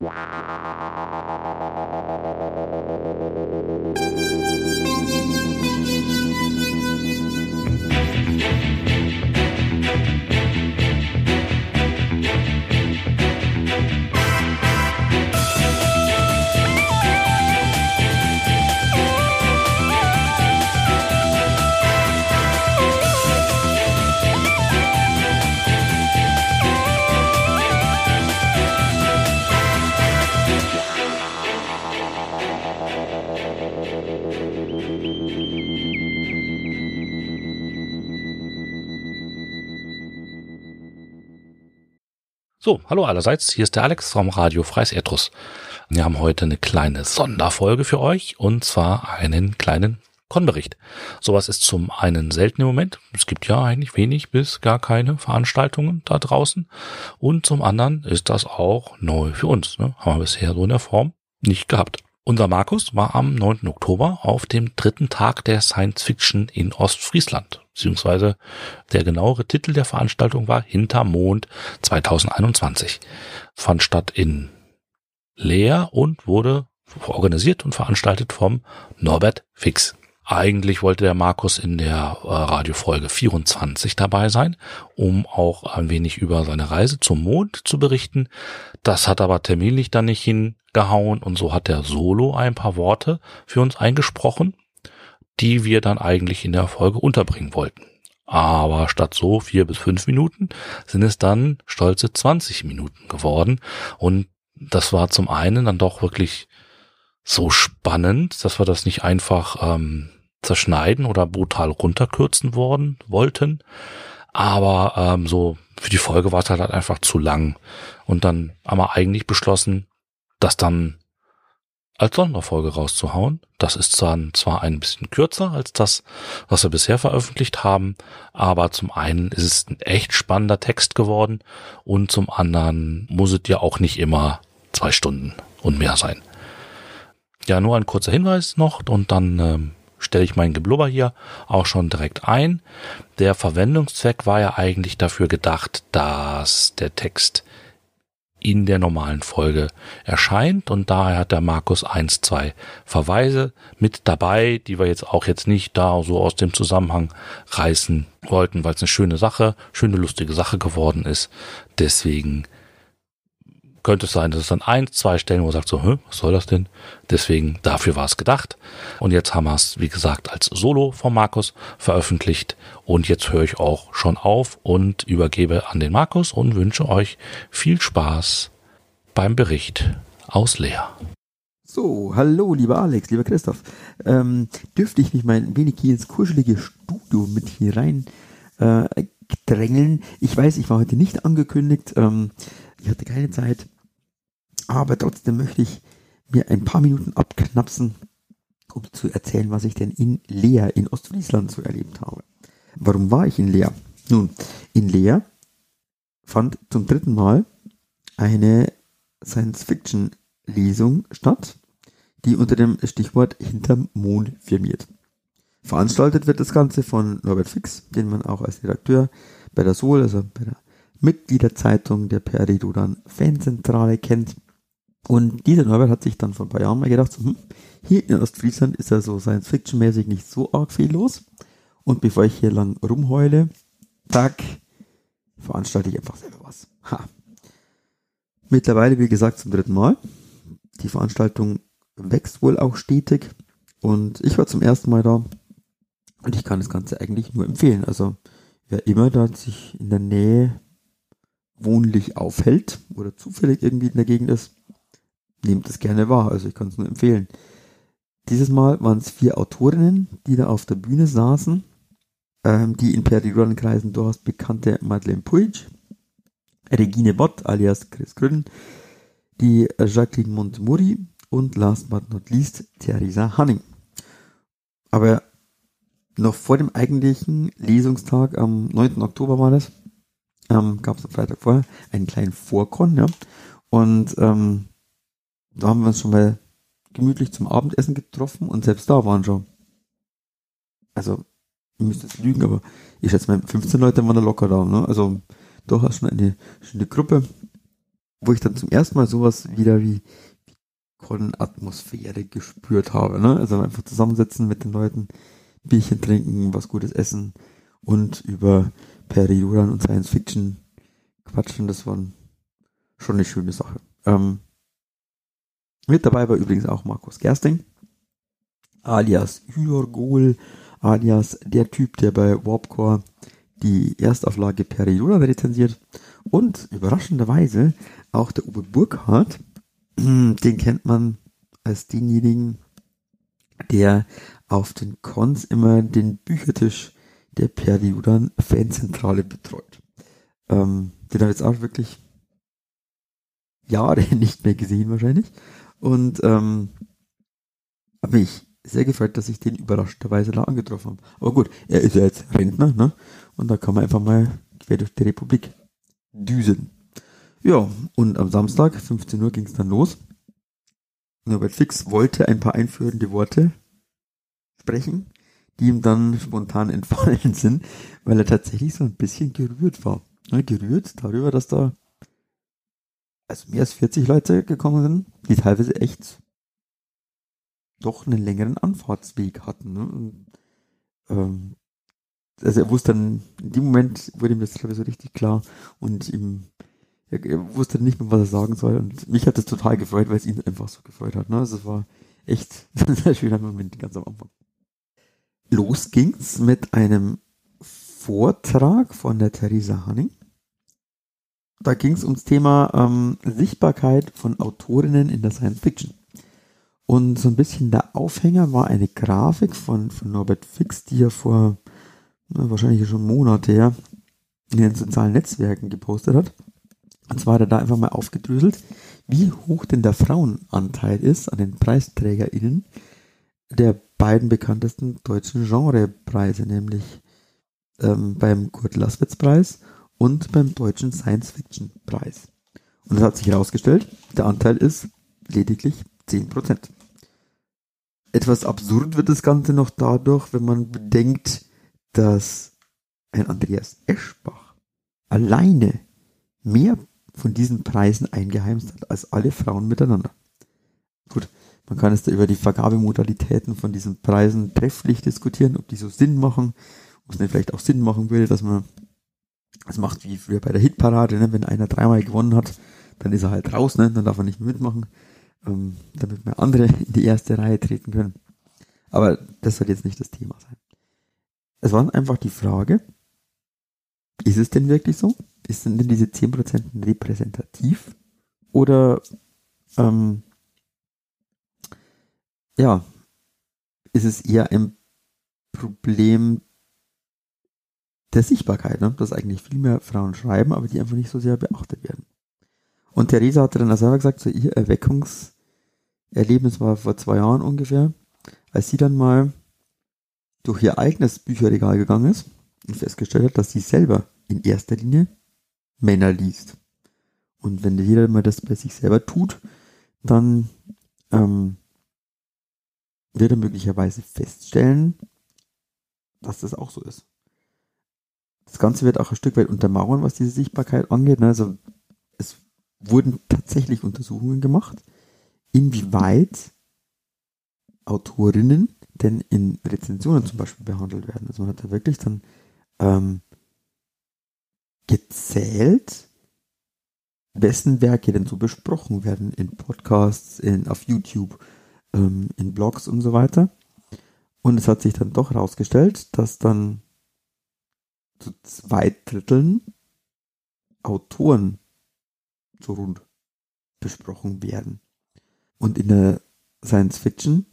Wow. So, hallo allerseits, hier ist der Alex vom Radio Freies Erdruss. Wir haben heute eine kleine Sonderfolge für euch und zwar einen kleinen Konbericht. Sowas ist zum einen selten im Moment. Es gibt ja eigentlich wenig bis gar keine Veranstaltungen da draußen. Und zum anderen ist das auch neu für uns. Ne? Haben wir bisher so in der Form nicht gehabt. Unser Markus war am 9. Oktober auf dem dritten Tag der Science Fiction in Ostfriesland beziehungsweise der genauere Titel der Veranstaltung war Hintermond 2021. Fand statt in Leer und wurde organisiert und veranstaltet vom Norbert Fix. Eigentlich wollte der Markus in der äh, Radiofolge 24 dabei sein, um auch ein wenig über seine Reise zum Mond zu berichten. Das hat aber terminlich dann nicht hingehauen und so hat er solo ein paar Worte für uns eingesprochen die wir dann eigentlich in der Folge unterbringen wollten. Aber statt so vier bis fünf Minuten sind es dann stolze 20 Minuten geworden. Und das war zum einen dann doch wirklich so spannend, dass wir das nicht einfach ähm, zerschneiden oder brutal runterkürzen worden wollten. Aber ähm, so für die Folge war es halt einfach zu lang. Und dann haben wir eigentlich beschlossen, dass dann als Sonderfolge rauszuhauen. Das ist dann zwar ein bisschen kürzer als das, was wir bisher veröffentlicht haben, aber zum einen ist es ein echt spannender Text geworden und zum anderen muss es ja auch nicht immer zwei Stunden und mehr sein. Ja, nur ein kurzer Hinweis noch und dann ähm, stelle ich meinen Geblubber hier auch schon direkt ein. Der Verwendungszweck war ja eigentlich dafür gedacht, dass der Text in der normalen Folge erscheint und daher hat der Markus eins, zwei Verweise mit dabei, die wir jetzt auch jetzt nicht da so aus dem Zusammenhang reißen wollten, weil es eine schöne Sache, schöne lustige Sache geworden ist. Deswegen könnte es sein, dass es dann ein, zwei Stellen, wo man sagt so, was soll das denn? Deswegen, dafür war es gedacht. Und jetzt haben wir es, wie gesagt, als Solo von Markus veröffentlicht. Und jetzt höre ich auch schon auf und übergebe an den Markus und wünsche euch viel Spaß beim Bericht aus Leer. So, hallo, lieber Alex, lieber Christoph. Ähm, dürfte ich mich mal ein wenig hier ins kuschelige Studio mit hier rein äh, drängeln? Ich weiß, ich war heute nicht angekündigt. Ähm, ich hatte keine Zeit. Aber trotzdem möchte ich mir ein paar Minuten abknapsen, um zu erzählen, was ich denn in Leer in Ostfriesland so erlebt habe. Warum war ich in Leer? Nun, in Leer fand zum dritten Mal eine Science-Fiction-Lesung statt, die unter dem Stichwort Hinterm Mond firmiert. Veranstaltet wird das Ganze von Norbert Fix, den man auch als Redakteur bei der Sol, also bei der Mitgliederzeitung der Peridodan Fanzentrale kennt. Und dieser Norbert hat sich dann vor ein paar Jahren mal gedacht, so, hm, hier in Ostfriesland ist ja so Science-Fiction-mäßig nicht so arg viel los. Und bevor ich hier lang rumheule, zack, veranstalte ich einfach selber was. Ha. Mittlerweile, wie gesagt, zum dritten Mal. Die Veranstaltung wächst wohl auch stetig. Und ich war zum ersten Mal da. Und ich kann das Ganze eigentlich nur empfehlen. Also, wer immer da sich in der Nähe wohnlich aufhält oder zufällig irgendwie in der Gegend ist, nehmt es gerne wahr. Also ich kann es nur empfehlen. Dieses Mal waren es vier Autorinnen, die da auf der Bühne saßen. Ähm, die in Periodenkreisen durchaus bekannte Madeleine Puig, Regine Bott alias Chris Grün, die Jacqueline Montemuri und last but not least Theresa Hanning. Aber noch vor dem eigentlichen Lesungstag am 9. Oktober war das, ähm, gab es am Freitag vorher einen kleinen Vorkon, ja. Und ähm, da haben wir uns schon mal gemütlich zum Abendessen getroffen und selbst da waren schon, also, ich müsste jetzt lügen, aber ich schätze mal, 15 Leute waren da locker da, ne? Also, durchaus schon eine schöne Gruppe. wo ich dann zum ersten Mal sowas wieder wie, Con-Atmosphäre gespürt habe. Ne? Also einfach zusammensitzen mit den Leuten, Bierchen trinken, was Gutes essen und über Periodern und Science Fiction quatschen. Das war schon eine schöne Sache. Ähm, mit dabei war übrigens auch Markus Gersting, alias Hylorgol, alias der Typ, der bei Warpcore die Erstauflage Perioden rezensiert und überraschenderweise auch der Uwe Burkhardt, den kennt man als denjenigen, der auf den Cons immer den Büchertisch der Periodan Fanzentrale betreut. Ähm, den habe ich jetzt auch wirklich Jahre nicht mehr gesehen wahrscheinlich. Und ähm, habe mich sehr gefreut, dass ich den überraschenderweise da angetroffen habe. Aber gut, er ist ja jetzt Rentner, ne? Und da kann man einfach mal quer durch die Republik düsen. Ja, und am Samstag, 15 Uhr, ging es dann los. Norbert Fix wollte ein paar einführende Worte sprechen, die ihm dann spontan entfallen sind, weil er tatsächlich so ein bisschen gerührt war. Ja, gerührt darüber, dass da also mehr als 40 Leute gekommen sind, die teilweise echt doch einen längeren Anfahrtsweg hatten. Ne? Und, ähm, also er wusste dann, in dem Moment wurde ihm das glaube ich so richtig klar und ihm, er, er wusste nicht mehr, was er sagen soll und mich hat das total gefreut, weil es ihn einfach so gefreut hat. Ne? Also es war echt ein sehr schöner Moment ganz am Anfang. Los ging's mit einem Vortrag von der Theresa Hanning. Da ging's ums Thema ähm, Sichtbarkeit von Autorinnen in der Science Fiction. Und so ein bisschen der Aufhänger war eine Grafik von, von Norbert Fix, die er vor na, wahrscheinlich schon Monate her in den sozialen Netzwerken gepostet hat. Und zwar hat er da einfach mal aufgedröselt, wie hoch denn der Frauenanteil ist an den PreisträgerInnen der beiden bekanntesten deutschen Genrepreise, nämlich ähm, beim Kurt Laswitz Preis und beim Deutschen Science Fiction Preis. Und es hat sich herausgestellt, der Anteil ist lediglich 10%. Etwas absurd wird das Ganze noch dadurch, wenn man bedenkt, dass ein Andreas Eschbach alleine mehr von diesen Preisen eingeheimst hat als alle Frauen miteinander. Gut, man kann es da über die Vergabemodalitäten von diesen Preisen trefflich diskutieren, ob die so Sinn machen, ob es nicht vielleicht auch Sinn machen würde, dass man es macht wie früher bei der Hitparade, ne? wenn einer dreimal gewonnen hat, dann ist er halt raus, ne? dann darf er nicht mehr mitmachen ähm, damit mehr andere in die erste Reihe treten können. Aber das soll jetzt nicht das Thema sein. Es war einfach die Frage, ist es denn wirklich so? Ist denn diese 10% repräsentativ? Oder ähm, ja, ist es eher ein Problem der Sichtbarkeit, ne? dass eigentlich viel mehr Frauen schreiben, aber die einfach nicht so sehr beachtet werden. Und Theresa hatte dann selber gesagt, so ihr Erweckungserlebnis war vor zwei Jahren ungefähr, als sie dann mal durch ihr eigenes Bücherregal gegangen ist und festgestellt hat, dass sie selber in erster Linie Männer liest. Und wenn jeder mal das bei sich selber tut, dann ähm, wird er möglicherweise feststellen, dass das auch so ist. Das Ganze wird auch ein Stück weit untermauern, was diese Sichtbarkeit angeht. Ne? Also es wurden tatsächlich Untersuchungen gemacht, inwieweit Autorinnen denn in Rezensionen zum Beispiel behandelt werden. Also man hat da wirklich dann ähm, gezählt, wessen Werke denn so besprochen werden in Podcasts, in, auf YouTube, ähm, in Blogs und so weiter. Und es hat sich dann doch herausgestellt, dass dann zu zwei Dritteln Autoren so rund besprochen werden. Und in der Science Fiction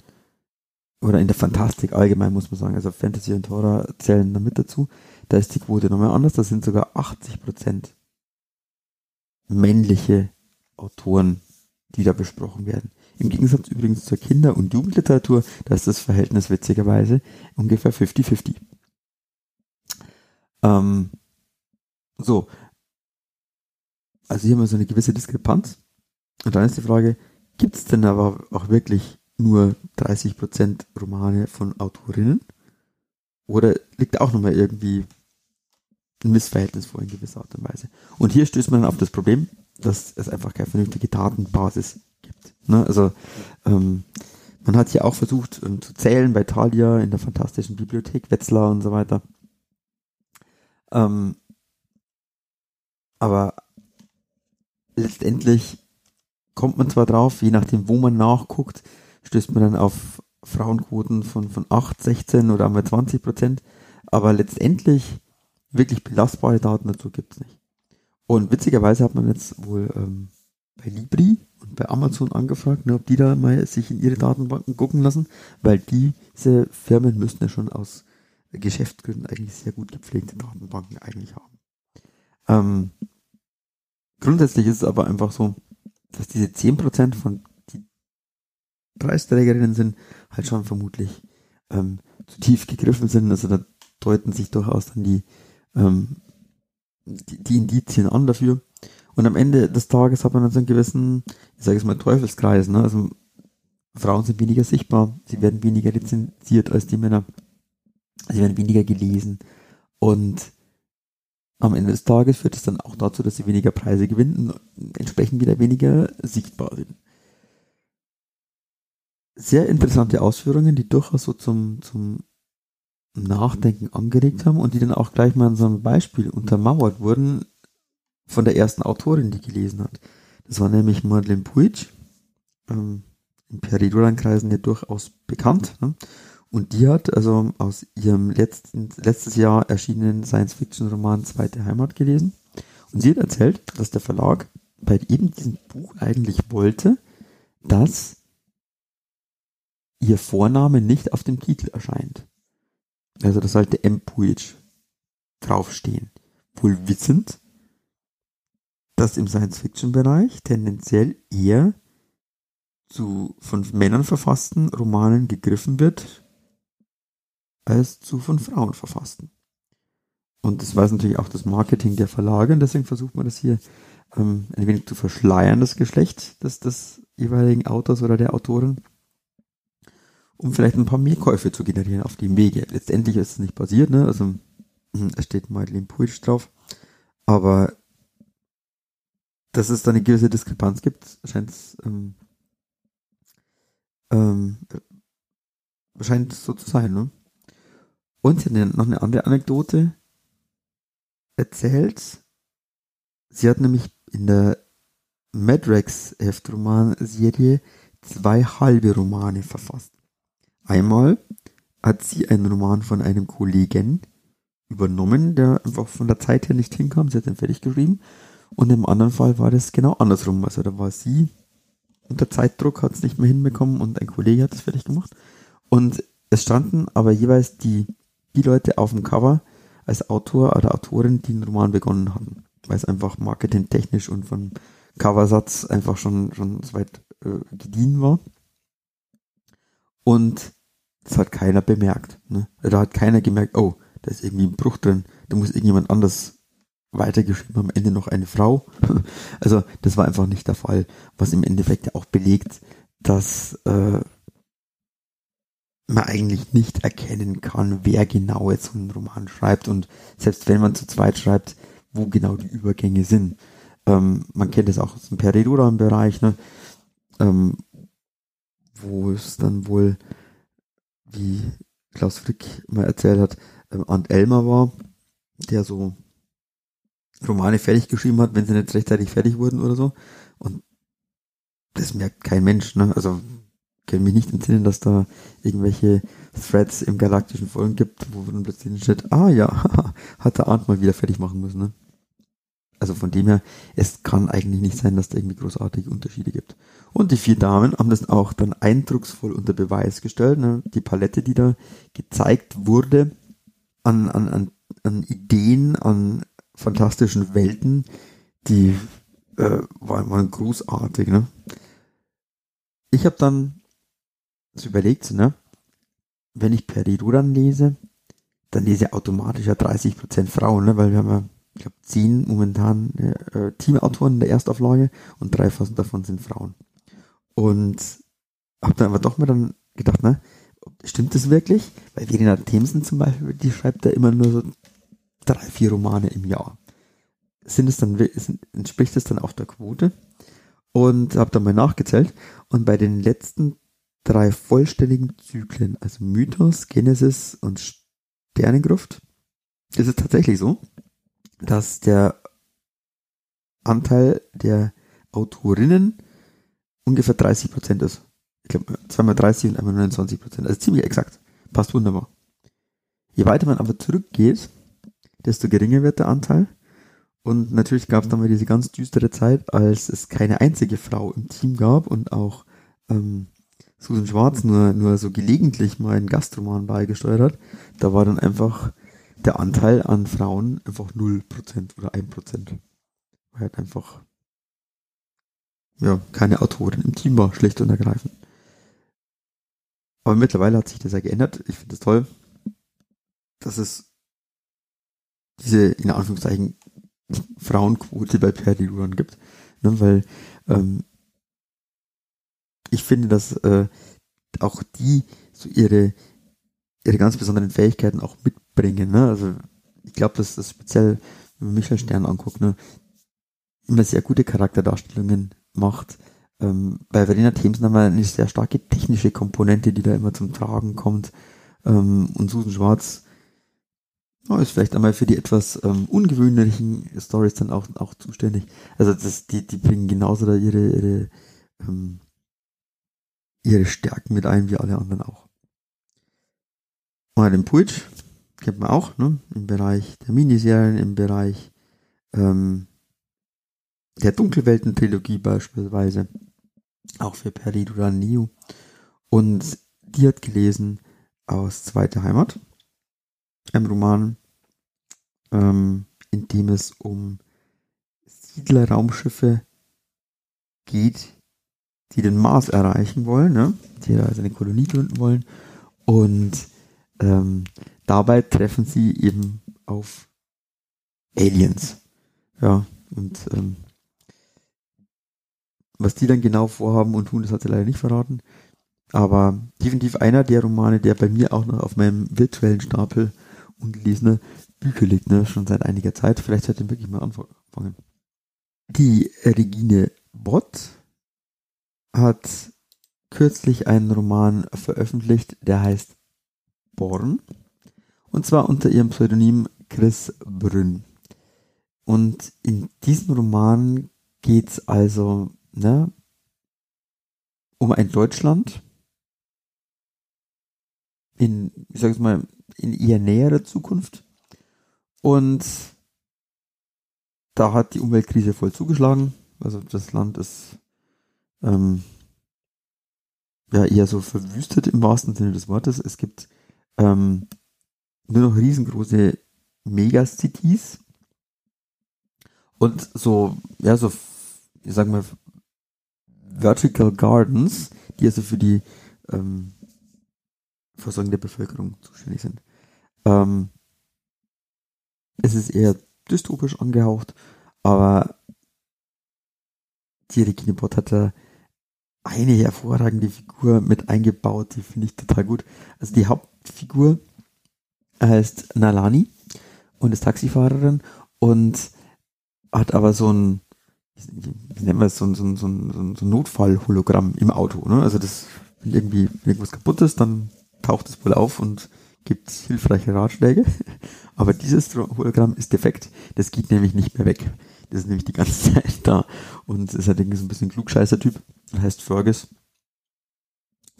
oder in der Fantastik allgemein muss man sagen, also Fantasy und Horror zählen damit dazu, da ist die Quote nochmal anders, da sind sogar 80% männliche Autoren, die da besprochen werden. Im Gegensatz übrigens zur Kinder- und Jugendliteratur, da ist das Verhältnis witzigerweise ungefähr 50-50. Ähm, so, also hier haben wir so eine gewisse Diskrepanz. Und dann ist die Frage, gibt es denn aber auch wirklich nur 30% Romane von Autorinnen? Oder liegt da auch nochmal irgendwie ein Missverhältnis vor in gewisser Art und Weise? Und hier stößt man dann auf das Problem, dass es einfach keine vernünftige Datenbasis gibt. Ne? Also ähm, man hat hier auch versucht ähm, zu zählen bei Thalia in der fantastischen Bibliothek, Wetzlar und so weiter. Ähm, aber letztendlich kommt man zwar drauf, je nachdem, wo man nachguckt, stößt man dann auf Frauenquoten von, von 8, 16 oder einmal 20 Prozent. Aber letztendlich wirklich belastbare Daten dazu gibt's nicht. Und witzigerweise hat man jetzt wohl ähm, bei Libri bei Amazon angefragt, ne, ob die da mal sich in ihre Datenbanken gucken lassen, weil diese Firmen müssten ja schon aus Geschäftsgründen eigentlich sehr gut gepflegte Datenbanken eigentlich haben. Ähm, grundsätzlich ist es aber einfach so, dass diese 10% von die Preisträgerinnen sind, halt schon vermutlich ähm, zu tief gegriffen sind. Also da deuten sich durchaus dann die, ähm, die, die Indizien an dafür. Und am Ende des Tages hat man dann so einen gewissen, ich sage es mal, Teufelskreis. Ne? Also Frauen sind weniger sichtbar, sie werden weniger lizenziert als die Männer, sie werden weniger gelesen und am Ende des Tages führt es dann auch dazu, dass sie weniger Preise gewinnen und entsprechend wieder weniger sichtbar sind. Sehr interessante Ausführungen, die durchaus so zum, zum Nachdenken angeregt haben und die dann auch gleich mal in so einem Beispiel untermauert wurden von der ersten Autorin, die gelesen hat. Das war nämlich Madeleine Puig, ähm, in Peridoran-Kreisen ja durchaus bekannt. Ne? Und die hat also aus ihrem letzten, letztes Jahr erschienenen Science-Fiction-Roman Zweite Heimat gelesen. Und sie hat erzählt, dass der Verlag bei eben diesem Buch eigentlich wollte, dass ihr Vorname nicht auf dem Titel erscheint. Also da sollte M. Puig draufstehen. Wohl wissend, dass im Science-Fiction-Bereich tendenziell eher zu von Männern verfassten Romanen gegriffen wird, als zu von Frauen verfassten. Und das weiß natürlich auch das Marketing der Verlage und deswegen versucht man das hier ähm, ein wenig zu verschleiern, das Geschlecht des, des jeweiligen Autors oder der Autorin, um vielleicht ein paar mehr Käufe zu generieren auf dem Wege. Letztendlich ist es nicht passiert, ne? Also hm, es steht Madeleine Puig drauf, aber dass es da eine gewisse Diskrepanz gibt, scheint es ähm, ähm, scheint so zu sein, ne? Und sie hat noch eine andere Anekdote erzählt. Sie hat nämlich in der Madrax Heftroman-Serie zwei halbe Romane verfasst. Einmal hat sie einen Roman von einem Kollegen übernommen, der einfach von der Zeit her nicht hinkam. Sie hat ihn fertig geschrieben. Und im anderen Fall war das genau andersrum. Also da war sie unter Zeitdruck, hat es nicht mehr hinbekommen und ein Kollege hat es fertig gemacht. Und es standen aber jeweils die die Leute auf dem Cover als Autor oder Autorin, die einen Roman begonnen haben. Weil es einfach marketingtechnisch und von Coversatz einfach schon, schon so weit äh, gediehen war. Und das hat keiner bemerkt. Ne? Da hat keiner gemerkt, oh, da ist irgendwie ein Bruch drin, da muss irgendjemand anders weitergeschrieben am Ende noch eine Frau. also das war einfach nicht der Fall, was im Endeffekt ja auch belegt, dass äh, man eigentlich nicht erkennen kann, wer genau jetzt so einen Roman schreibt und selbst wenn man zu zweit schreibt, wo genau die Übergänge sind. Ähm, man kennt es auch aus dem Peredura-Bereich, ne? ähm, wo es dann wohl, wie Klaus Frick mal erzählt hat, ähm, Ant Elmer war, der so Romane fertig geschrieben hat, wenn sie nicht rechtzeitig fertig wurden oder so. Und das merkt kein Mensch, ne? Also kann mich nicht entsinnen, dass da irgendwelche Threads im galaktischen Folgen gibt, wo dann plötzlich steht, ah ja, hat der Arndt mal wieder fertig machen müssen. Ne? Also von dem her, es kann eigentlich nicht sein, dass da irgendwie großartige Unterschiede gibt. Und die vier Damen haben das auch dann eindrucksvoll unter Beweis gestellt. Ne? Die Palette, die da gezeigt wurde an, an, an, an Ideen, an fantastischen Welten, die äh, waren, waren großartig. Ne? Ich habe dann so überlegt, ne? Wenn ich Periduran lese, dann lese ich automatisch ja 30% Frauen, ne? Weil wir haben ja, ich glaube, zehn momentan äh, Teamautoren in der Erstauflage und drei davon sind Frauen. Und habe dann aber doch mal dann gedacht, ne? Stimmt das wirklich? Weil Verena Themsen zum Beispiel, die schreibt da immer nur so drei, vier Romane im Jahr. sind es dann, entspricht es dann auch der Quote und habe dann mal nachgezählt und bei den letzten drei vollständigen Zyklen, also Mythos, Genesis und Sternengruft, ist es tatsächlich so, dass der Anteil der Autorinnen ungefähr 30 Prozent ist. Ich glaube, zweimal 30 und einmal 29 Prozent. Also ziemlich exakt. Passt wunderbar. Je weiter man aber zurückgeht, desto geringer wird der Anteil. Und natürlich gab es dann mal diese ganz düstere Zeit, als es keine einzige Frau im Team gab und auch ähm, Susan Schwarz nur, nur so gelegentlich mal einen Gastroman beigesteuert hat. Da war dann einfach der Anteil an Frauen einfach 0% oder 1%. Weil halt einfach ja, keine Autorin im Team war, schlicht und ergreifend. Aber mittlerweile hat sich das ja geändert. Ich finde es das toll, dass es diese, in Anführungszeichen, Frauenquote bei Perry Run gibt. Ne, weil ähm, ich finde, dass äh, auch die so ihre, ihre ganz besonderen Fähigkeiten auch mitbringen. Ne? Also ich glaube, dass das speziell, wenn man Michael Stern anguckt, ne, immer sehr gute Charakterdarstellungen macht. Ähm, bei Verena Thames haben wir eine sehr starke technische Komponente, die da immer zum Tragen kommt. Ähm, und Susan Schwarz oh, ist vielleicht einmal für die etwas ähm, ungewöhnlichen Stories dann auch, auch zuständig. Also das, die, die bringen genauso da ihre, ihre, ähm, ihre Stärken mit ein, wie alle anderen auch. Und den Puig kennt man auch, ne? Im Bereich der Miniserien, im Bereich ähm, der Dunkelwelten-Trilogie beispielsweise. Auch für Perry Neo. Und die hat gelesen aus Zweite Heimat. Ein Roman, ähm, in dem es um Siedlerraumschiffe geht, die den Mars erreichen wollen, ne? die also eine Kolonie gründen wollen. Und ähm, dabei treffen sie eben auf Aliens. Ja, und ähm, was die dann genau vorhaben und tun, das hat sie leider nicht verraten. Aber definitiv einer der Romane, der bei mir auch noch auf meinem virtuellen Stapel ungelesener Bücher liegt, ne? schon seit einiger Zeit. Vielleicht sollte ich wirklich mal anfangen. Die Regine Bott hat kürzlich einen Roman veröffentlicht, der heißt Born. Und zwar unter ihrem Pseudonym Chris Brünn. Und in diesem Roman geht es also ne, um ein Deutschland in, ich sage es mal, in eher näherer Zukunft. Und da hat die Umweltkrise voll zugeschlagen. Also das Land ist ähm, ja eher so verwüstet im wahrsten Sinne des Wortes. Es gibt ähm, nur noch riesengroße Megacities und so, ja, so, ich sag mal, Vertical Gardens, die also für die ähm, Versorgung der Bevölkerung zuständig sind. Ähm, es ist eher dystopisch angehaucht, aber die Regine Bott hat da eine hervorragende Figur mit eingebaut, die finde ich total gut. Also die Hauptfigur heißt Nalani und ist Taxifahrerin und hat aber so ein wie nennen wir es, so ein, so ein, so ein, so ein Notfall-Hologramm im Auto. Ne? Also das, wenn irgendwie wenn irgendwas kaputt ist, dann taucht es wohl auf und gibt hilfreiche Ratschläge. Aber dieses Hologramm ist defekt. Das geht nämlich nicht mehr weg. Das ist nämlich die ganze Zeit da. Und ist halt irgendwie so ein bisschen klugscheißer-Typ. Heißt Fergus.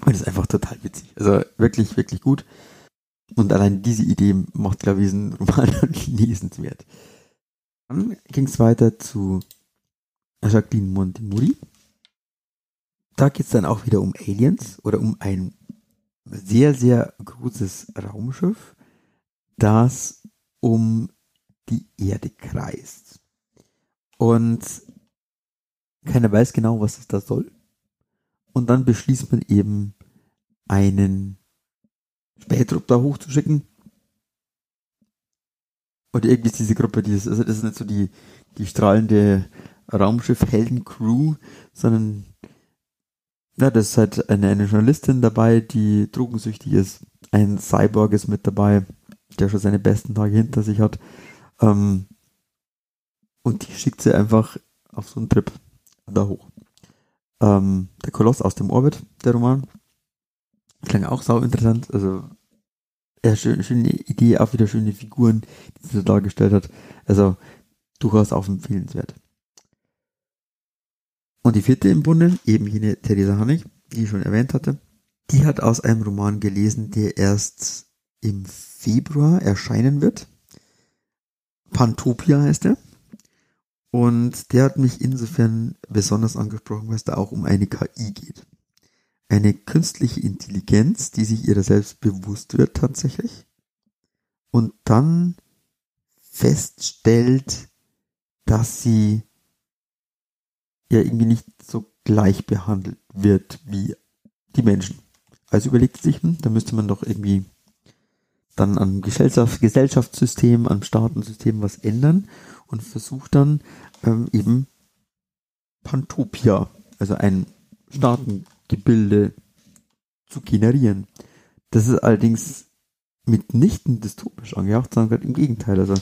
Und ist einfach total witzig. Also wirklich, wirklich gut. Und allein diese Idee macht, glaube ich, diesen Roman lesenswert. Dann ging es weiter zu Jacqueline Montemuri. Da geht es dann auch wieder um Aliens oder um ein sehr, sehr großes Raumschiff, das um die Erde kreist. Und keiner weiß genau, was es da soll. Und dann beschließt man eben, einen Spähtrupp da hochzuschicken. Und irgendwie ist diese Gruppe, dieses, also das ist nicht so die, die strahlende Raumschiff Helden-Crew, sondern ja, das ist halt eine, eine Journalistin dabei, die drogensüchtig ist. Ein Cyborg ist mit dabei, der schon seine besten Tage hinter sich hat. Ähm, und die schickt sie einfach auf so einen Trip da hoch. Ähm, der Koloss aus dem Orbit, der Roman, klang auch sau interessant. Also, ja, schön, schöne Idee, auch wieder schöne Figuren, die sie dargestellt hat. Also, durchaus auch empfehlenswert. Und die vierte im Bunde, eben jene Theresa Hannig, die ich schon erwähnt hatte, die hat aus einem Roman gelesen, der erst im Februar erscheinen wird. Pantopia heißt er. Und der hat mich insofern besonders angesprochen, weil es da auch um eine KI geht. Eine künstliche Intelligenz, die sich ihrer selbst bewusst wird tatsächlich. Und dann feststellt, dass sie ja irgendwie nicht so gleich behandelt wird wie die Menschen. Also überlegt sich, hm, da müsste man doch irgendwie dann am Gesellschaft, Gesellschaftssystem, am Staatensystem was ändern und versucht dann ähm, eben Pantopia, also ein Staatengebilde zu generieren. Das ist allerdings mitnichten dystopisch angehaucht, sondern im Gegenteil. Also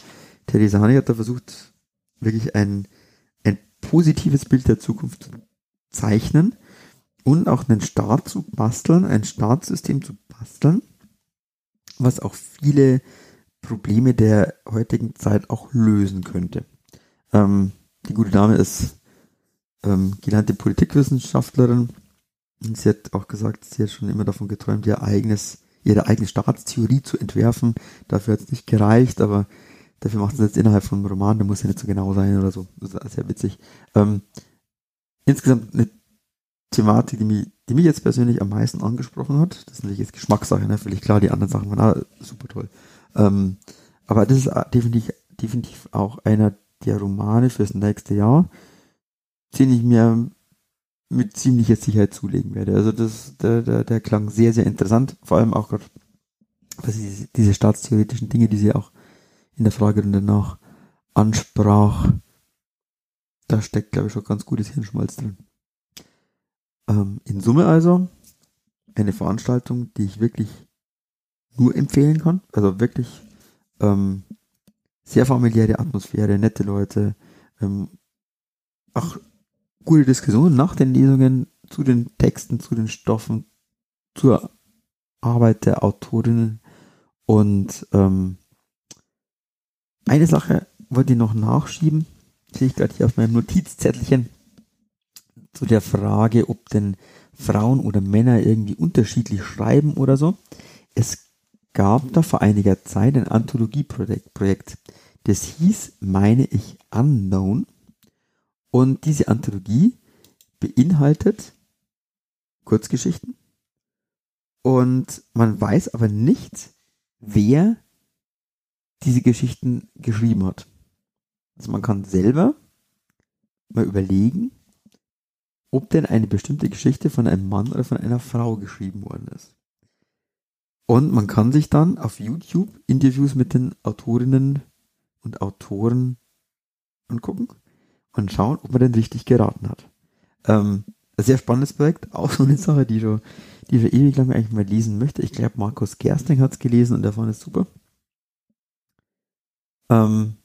Theresa Haney hat da versucht, wirklich ein positives Bild der Zukunft zu zeichnen und auch einen Staat zu basteln, ein Staatssystem zu basteln, was auch viele Probleme der heutigen Zeit auch lösen könnte. Ähm, die gute Dame ist ähm, gelernte Politikwissenschaftlerin und sie hat auch gesagt, sie hat schon immer davon geträumt, ihr eigenes, ihre eigene Staatstheorie zu entwerfen. Dafür hat es nicht gereicht, aber dafür macht sie jetzt innerhalb von einem Roman, der muss ja nicht so genau sein oder so. Das ist sehr witzig. Ähm, insgesamt eine Thematik, die mich, die mich jetzt persönlich am meisten angesprochen hat. Das ist natürlich jetzt Geschmackssache, ne? Völlig klar, die anderen Sachen waren auch super toll. Ähm, aber das ist definitiv, definitiv auch einer der Romane fürs nächste Jahr, den ich mir mit ziemlicher Sicherheit zulegen werde. Also das, der, der, der klang sehr, sehr interessant, vor allem auch gerade, was diese, diese staatstheoretischen Dinge, die sie auch in der Fragerunde nach ansprach, da steckt, glaube ich, schon ganz gutes Hirnschmalz drin. Ähm, in Summe also eine Veranstaltung, die ich wirklich nur empfehlen kann. Also wirklich ähm, sehr familiäre Atmosphäre, nette Leute, ähm, auch gute Diskussionen nach den Lesungen zu den Texten, zu den Stoffen, zur Arbeit der Autorinnen. Und ähm, eine Sache wollte ich noch nachschieben, sehe ich gerade hier auf meinem Notizzettelchen zu der Frage, ob denn Frauen oder Männer irgendwie unterschiedlich schreiben oder so. Es gab da vor einiger Zeit ein Anthologieprojekt. Projekt. Das hieß, meine ich, Unknown. Und diese Anthologie beinhaltet Kurzgeschichten. Und man weiß aber nicht, wer diese Geschichten geschrieben hat. Also man kann selber mal überlegen, ob denn eine bestimmte Geschichte von einem Mann oder von einer Frau geschrieben worden ist. Und man kann sich dann auf YouTube Interviews mit den Autorinnen und Autoren angucken und schauen, ob man denn richtig geraten hat. Ähm, sehr spannendes Projekt, auch so eine Sache, die du, die du ewig lange eigentlich mal lesen möchte. Ich glaube, Markus Gersting hat es gelesen und der fand es super. Ähm,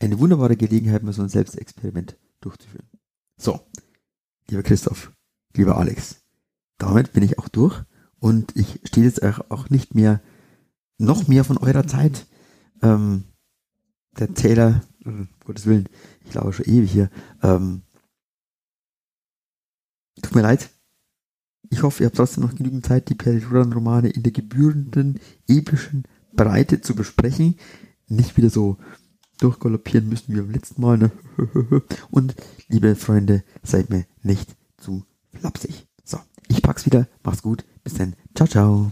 eine wunderbare Gelegenheit, mal so ein Selbstexperiment durchzuführen. So, lieber Christoph, lieber Alex, damit bin ich auch durch und ich stehe jetzt auch nicht mehr noch mehr von eurer Zeit. Ähm, der Zähler, um Gottes Willen, ich glaube schon ewig hier. Ähm, tut mir leid. Ich hoffe, ihr habt trotzdem noch genügend Zeit, die Perioden-Romane in der gebührenden, epischen Breite zu besprechen. Nicht wieder so durchgaloppieren müssen wie beim letzten Mal. Ne? Und liebe Freunde, seid mir nicht zu flapsig. So, ich pack's wieder. Macht's gut. Bis dann. Ciao, ciao.